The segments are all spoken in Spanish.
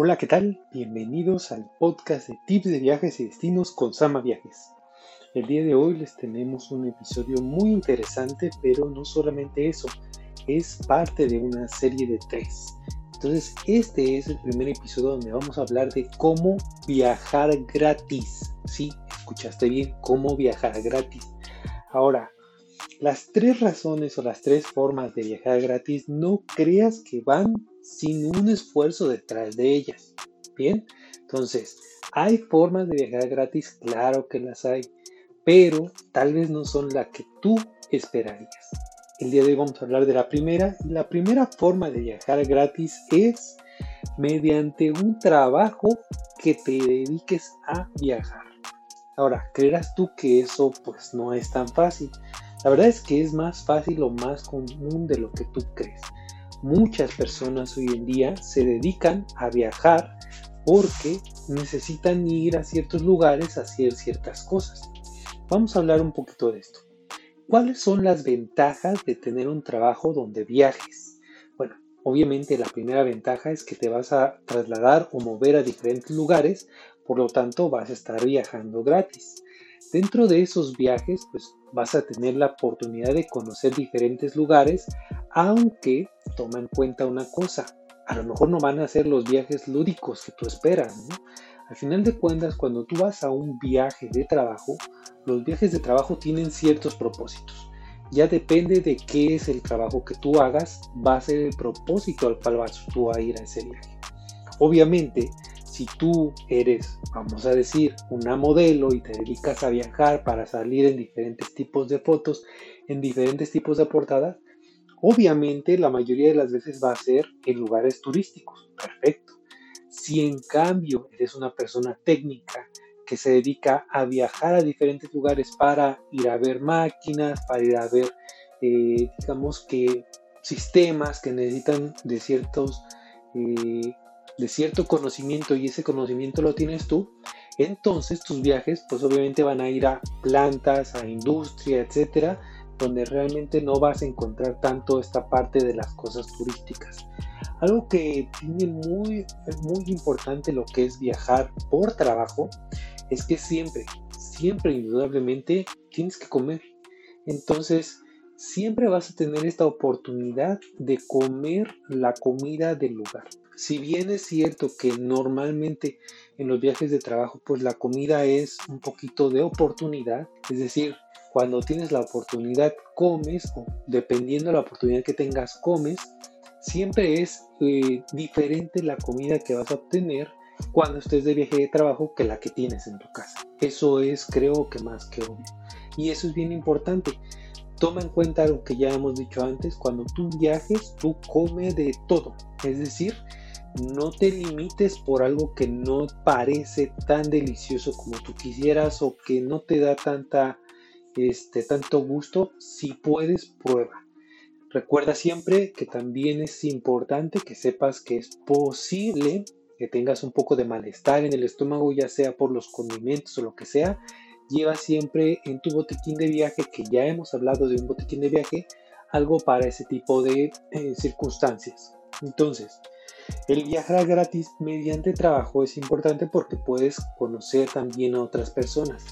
Hola, ¿qué tal? Bienvenidos al podcast de tips de viajes y destinos con Sama Viajes. El día de hoy les tenemos un episodio muy interesante, pero no solamente eso, es parte de una serie de tres. Entonces, este es el primer episodio donde vamos a hablar de cómo viajar gratis. Sí, escuchaste bien, cómo viajar gratis. Ahora, las tres razones o las tres formas de viajar gratis no creas que van sin un esfuerzo detrás de ellas. Bien, entonces, ¿hay formas de viajar gratis? Claro que las hay, pero tal vez no son las que tú esperarías. El día de hoy vamos a hablar de la primera. La primera forma de viajar gratis es mediante un trabajo que te dediques a viajar. Ahora, creerás tú que eso pues no es tan fácil. La verdad es que es más fácil o más común de lo que tú crees muchas personas hoy en día se dedican a viajar porque necesitan ir a ciertos lugares a hacer ciertas cosas. Vamos a hablar un poquito de esto. ¿Cuáles son las ventajas de tener un trabajo donde viajes? Bueno, obviamente la primera ventaja es que te vas a trasladar o mover a diferentes lugares, por lo tanto vas a estar viajando gratis. Dentro de esos viajes, pues vas a tener la oportunidad de conocer diferentes lugares, aunque toma en cuenta una cosa, a lo mejor no van a ser los viajes lúdicos que tú esperas. Al final de cuentas, cuando tú vas a un viaje de trabajo, los viajes de trabajo tienen ciertos propósitos. Ya depende de qué es el trabajo que tú hagas, va a ser el propósito al cual vas tú a ir a ese viaje. Obviamente, si tú eres, vamos a decir, una modelo y te dedicas a viajar para salir en diferentes tipos de fotos, en diferentes tipos de portadas, obviamente la mayoría de las veces va a ser en lugares turísticos. Perfecto. Si en cambio eres una persona técnica que se dedica a viajar a diferentes lugares para ir a ver máquinas, para ir a ver, eh, digamos que sistemas que necesitan de ciertos eh, de cierto conocimiento y ese conocimiento lo tienes tú, entonces tus viajes pues obviamente van a ir a plantas, a industria, etcétera, donde realmente no vas a encontrar tanto esta parte de las cosas turísticas. Algo que tiene muy, muy importante lo que es viajar por trabajo es que siempre, siempre indudablemente tienes que comer. Entonces, siempre vas a tener esta oportunidad de comer la comida del lugar. Si bien es cierto que normalmente en los viajes de trabajo pues la comida es un poquito de oportunidad, es decir, cuando tienes la oportunidad comes o dependiendo de la oportunidad que tengas comes, siempre es eh, diferente la comida que vas a obtener cuando estés de viaje de trabajo que la que tienes en tu casa. Eso es creo que más que obvio. Y eso es bien importante. Toma en cuenta lo que ya hemos dicho antes, cuando tú viajes, tú come de todo. Es decir, no te limites por algo que no parece tan delicioso como tú quisieras o que no te da tanta, este, tanto gusto. Si puedes, prueba. Recuerda siempre que también es importante que sepas que es posible que tengas un poco de malestar en el estómago, ya sea por los condimentos o lo que sea. Lleva siempre en tu botiquín de viaje, que ya hemos hablado de un botiquín de viaje, algo para ese tipo de eh, circunstancias. Entonces, el viajar gratis mediante trabajo es importante porque puedes conocer también a otras personas.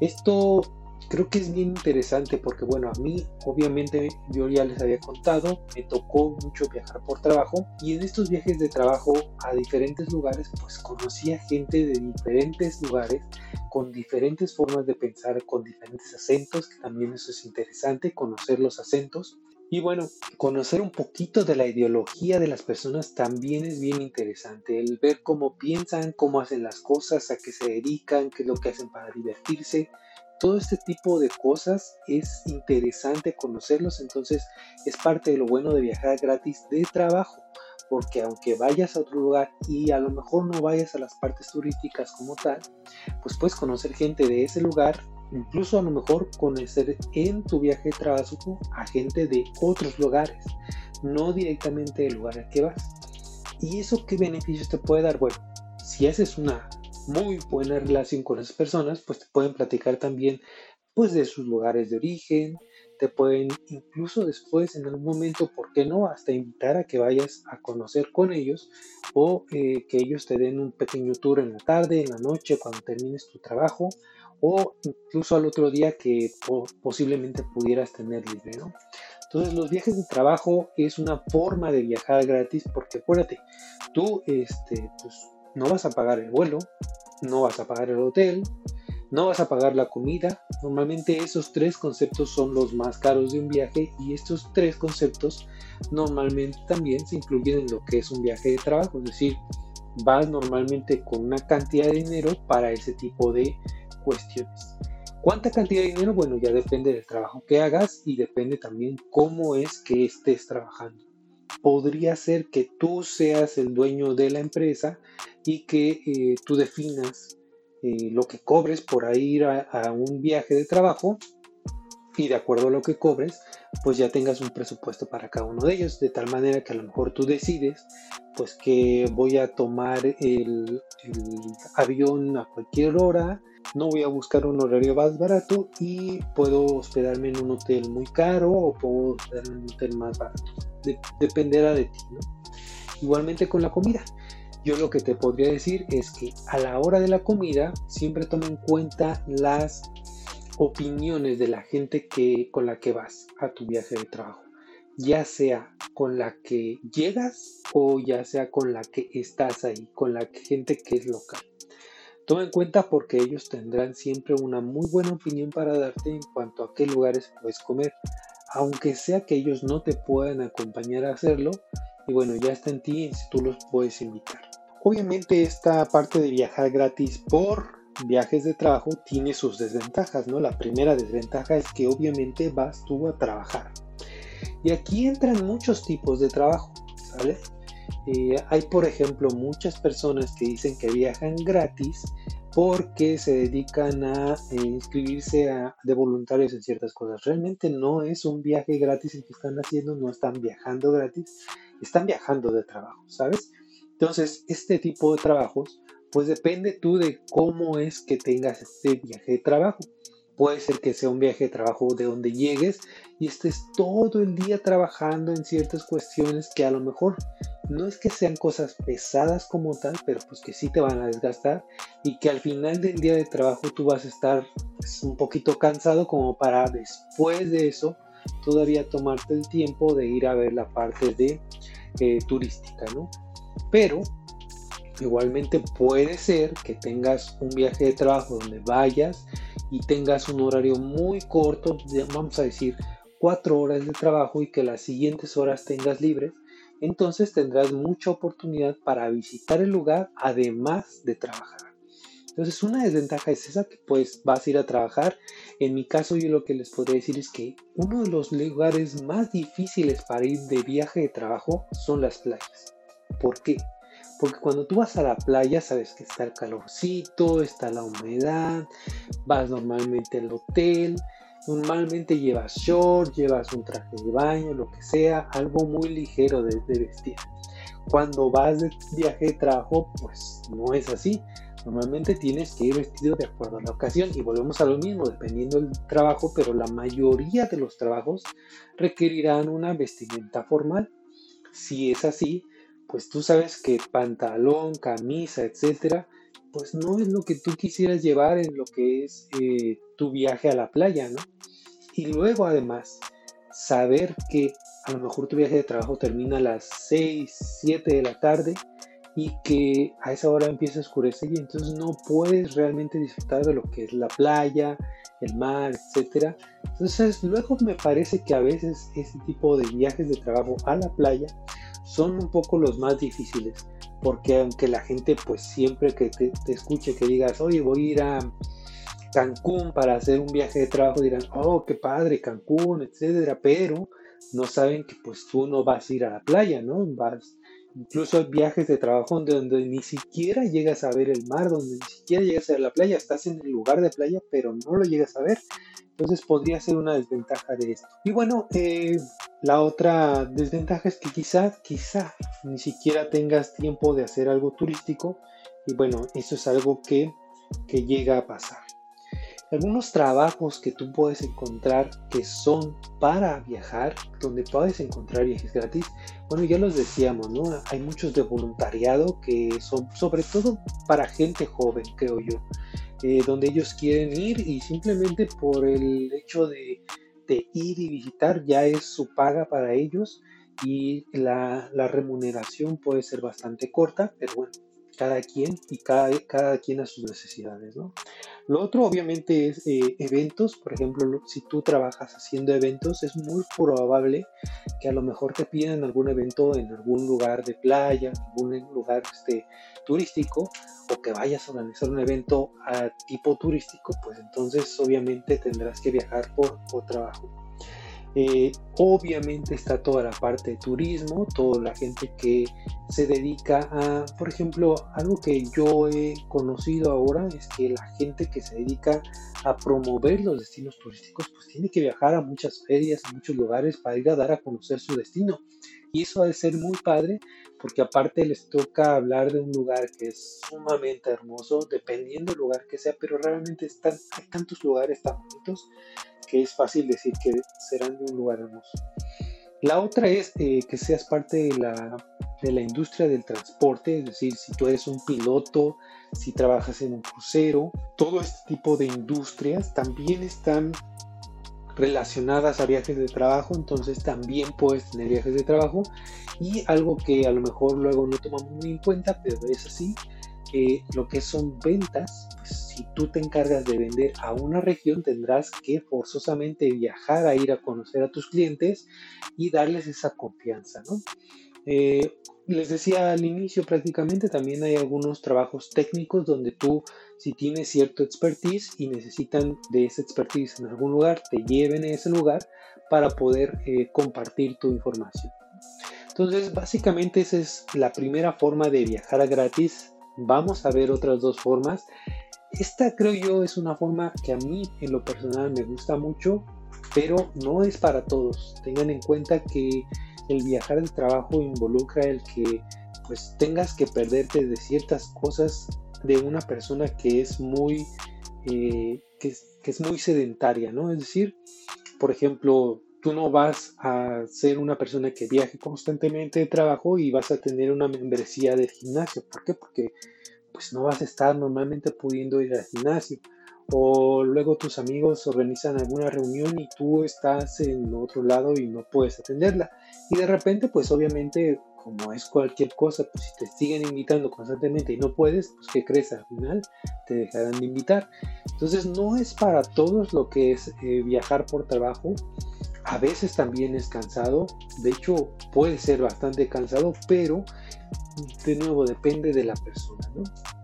Esto creo que es bien interesante porque bueno, a mí obviamente yo ya les había contado, me tocó mucho viajar por trabajo y en estos viajes de trabajo a diferentes lugares pues conocí a gente de diferentes lugares con diferentes formas de pensar, con diferentes acentos, que también eso es interesante, conocer los acentos. Y bueno, conocer un poquito de la ideología de las personas también es bien interesante. El ver cómo piensan, cómo hacen las cosas, a qué se dedican, qué es lo que hacen para divertirse. Todo este tipo de cosas es interesante conocerlos, entonces es parte de lo bueno de viajar gratis de trabajo, porque aunque vayas a otro lugar y a lo mejor no vayas a las partes turísticas como tal, pues puedes conocer gente de ese lugar incluso a lo mejor conocer en tu viaje de trabajo a gente de otros lugares, no directamente del lugar al que vas. ¿Y eso qué beneficios te puede dar? Bueno, si haces una muy buena relación con esas personas, pues te pueden platicar también pues de sus lugares de origen, te pueden incluso después, en algún momento, ¿por qué no? Hasta invitar a que vayas a conocer con ellos o eh, que ellos te den un pequeño tour en la tarde, en la noche, cuando termines tu trabajo o incluso al otro día que posiblemente pudieras tener libre, ¿no? Entonces los viajes de trabajo es una forma de viajar gratis porque acuérdate, tú este, pues, no vas a pagar el vuelo, no vas a pagar el hotel, no vas a pagar la comida. Normalmente esos tres conceptos son los más caros de un viaje y estos tres conceptos normalmente también se incluyen en lo que es un viaje de trabajo, es decir, vas normalmente con una cantidad de dinero para ese tipo de cuestiones. ¿Cuánta cantidad de dinero? Bueno, ya depende del trabajo que hagas y depende también cómo es que estés trabajando. Podría ser que tú seas el dueño de la empresa y que eh, tú definas eh, lo que cobres por ir a, un viaje de trabajo y de acuerdo a lo que cobres, pues ya tengas un presupuesto para cada uno de ellos, de tal manera que a lo mejor tú decides, pues que voy a tomar el avión a cualquier hora, no voy a buscar un horario más barato y puedo hospedarme en un hotel muy caro o puedo hospedarme en un hotel más barato. dependerá de ti. Igualmente con la comida. Yo lo que te podría decir es que a la hora de la comida siempre toma en cuenta las opiniones de la gente que, con la que vas a tu viaje de trabajo. Ya sea con la que llegas o ya sea con la que estás ahí, con la gente que es local. Toma en cuenta porque ellos tendrán siempre una muy buena opinión para darte en cuanto a qué lugares puedes comer, aunque sea que ellos no te puedan acompañar a hacerlo, y bueno, ya está en ti si tú los puedes invitar. Obviamente esta parte de viajar gratis por viajes de trabajo tiene sus desventajas, ¿no? La primera desventaja es que obviamente vas tú a trabajar. Y aquí entran muchos tipos de trabajo, ¿sale? Eh, hay, por ejemplo, muchas personas que dicen que viajan gratis porque se dedican a eh, inscribirse de voluntarios en ciertas cosas. Realmente no es un viaje gratis el que están haciendo, no están viajando gratis, están viajando de trabajo, ¿sabes? Entonces, este tipo de trabajos, pues depende tú de cómo es que tengas este viaje de trabajo. Puede ser que sea un viaje de trabajo de donde llegues y estés todo el día trabajando en ciertas cuestiones que a lo mejor no es que sean cosas pesadas como tal, pero pues que sí te van a desgastar y que al final del día de trabajo tú vas a estar pues, un poquito cansado como para después de eso todavía tomarte el tiempo de ir a ver la parte de eh, turística, ¿no? Pero igualmente puede ser que tengas un viaje de trabajo donde vayas y tengas un horario muy corto, vamos a decir cuatro horas de trabajo y que las siguientes horas tengas libres entonces tendrás mucha oportunidad para visitar el lugar además de trabajar. Entonces una desventaja es esa que pues vas a ir a trabajar. En mi caso yo lo que les podría decir es que uno de los lugares más difíciles para ir de viaje de trabajo son las playas. ¿Por qué? Porque cuando tú vas a la playa sabes que está el calorcito, está la humedad, vas normalmente al hotel, Normalmente llevas short, llevas un traje de baño, lo que sea, algo muy ligero de, vestir. Cuando vas de viaje de trabajo, pues no es así. Normalmente tienes que ir vestido de acuerdo a la ocasión y volvemos a lo mismo, dependiendo del trabajo, pero la mayoría de los trabajos requerirán una vestimenta formal. Si es así, pues tú sabes que pantalón, camisa, etcétera, pues no es lo que tú quisieras llevar en lo que es eh, tu viaje a la playa, ¿no? Y luego además, saber que a lo mejor tu viaje de trabajo termina a las 6, 7 de la tarde y que a esa hora empieza a oscurecer y entonces no puedes realmente disfrutar de lo que es la playa, el mar, etc. Entonces luego me parece que a veces ese tipo de viajes de trabajo a la playa son un poco los más difíciles porque aunque la gente pues siempre que te, escuche que digas, oye, voy a ir a Cancún para hacer un viaje de trabajo, dirán, oh, qué padre, Cancún, etcétera, pero no saben que pues tú no vas a ir a la playa, ¿no? Vas, incluso hay viajes de trabajo donde, ni siquiera llegas a ver el mar, donde ni siquiera llegas a ver la playa, estás en el lugar de playa, pero no lo llegas a ver. Entonces podría ser una desventaja de esto. Y bueno, eh, la otra desventaja es que quizá, quizá ni siquiera tengas tiempo de hacer algo turístico. Y bueno, eso es algo que, que llega a pasar. Algunos trabajos que tú puedes encontrar que son para viajar, donde puedes encontrar viajes gratis. Bueno, ya los decíamos, ¿no? Hay muchos de voluntariado que son sobre todo para gente joven, creo yo, eh, donde ellos quieren ir y simplemente por el hecho de, ir y visitar ya es su paga para ellos y la, la remuneración puede ser bastante corta, pero bueno, cada quien y cada, cada quien a sus necesidades, ¿no? Lo otro obviamente es eh, eventos, por ejemplo, si tú trabajas haciendo eventos, es muy probable que a lo mejor te pidan algún evento en algún lugar de playa, algún lugar este, turístico, o que vayas a organizar un evento a tipo turístico, pues entonces obviamente tendrás que viajar por, por trabajo. Eh, obviamente está toda la parte de turismo, toda la gente que se dedica a, por ejemplo, algo que yo he conocido ahora es que la gente que se dedica a promover los destinos turísticos, pues tiene que viajar a muchas ferias, a muchos lugares para ir a dar a conocer su destino. Y eso ha de ser muy padre porque aparte les toca hablar de un lugar que es sumamente hermoso, dependiendo del lugar que sea, pero realmente están, hay tantos lugares tan bonitos que es fácil decir que serán de un lugar hermoso. La otra es eh, que seas parte de la, de la industria del transporte, es decir, si tú eres un piloto, si trabajas en un crucero, todo este tipo de industrias también están relacionadas a viajes de trabajo, entonces también puedes tener viajes de trabajo y algo que a lo mejor luego no tomamos muy en cuenta, pero es así, que lo que son ventas, pues, si tú te encargas de vender a una región, tendrás que forzosamente viajar a ir a conocer a tus clientes y darles esa confianza, ¿no? Eh, les decía al inicio prácticamente también hay algunos trabajos técnicos donde tú si tienes cierto expertise y necesitan de ese expertise en algún lugar te lleven a ese lugar para poder eh, compartir tu información entonces básicamente esa es la primera forma de viajar gratis Vamos a ver otras dos formas. Esta creo yo es una forma que a mí en lo personal me gusta mucho, pero no es para todos. Tengan en cuenta que el viajar de trabajo involucra el que pues tengas que perderte de ciertas cosas de una persona que es muy eh, que, que, es muy sedentaria, ¿no? Es decir, por ejemplo, tú no vas a ser una persona que viaje constantemente de trabajo y vas a tener una membresía de gimnasio. ¿Por qué? Porque pues no vas a estar normalmente pudiendo ir al gimnasio. O luego tus amigos organizan alguna reunión y tú estás en otro lado y no puedes atenderla. Y de repente, pues obviamente, como es cualquier cosa, pues si te siguen invitando constantemente y no puedes, pues ¿qué crees? Al final te dejarán de invitar. Entonces no es para todos lo que es eh, viajar por trabajo a veces también es cansado, de hecho puede ser bastante cansado, pero de nuevo depende de la persona.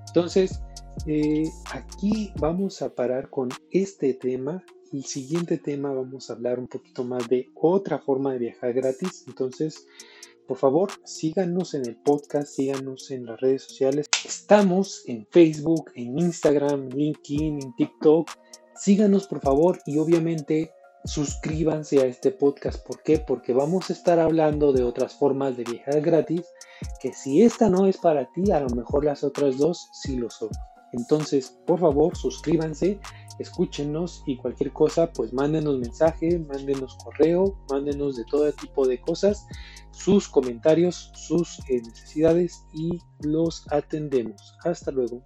Entonces, eh, aquí vamos a parar con este tema. El siguiente tema vamos a hablar un poquito más de otra forma de viajar gratis. Entonces, por favor, síganos en el podcast, síganos en las redes sociales. Estamos en Facebook, en Instagram, LinkedIn, en TikTok. Síganos por favor y obviamente suscríbanse a este podcast. ¿Por qué? Porque vamos a estar hablando de otras formas de viajar gratis, que si esta no es para ti, a lo mejor las otras dos sí lo son. Entonces, por favor, suscríbanse, escúchenos y cualquier cosa, pues mándenos mensaje, mándenos correo, mándenos de todo tipo de cosas, sus comentarios, sus eh, necesidades y los atendemos. Hasta luego.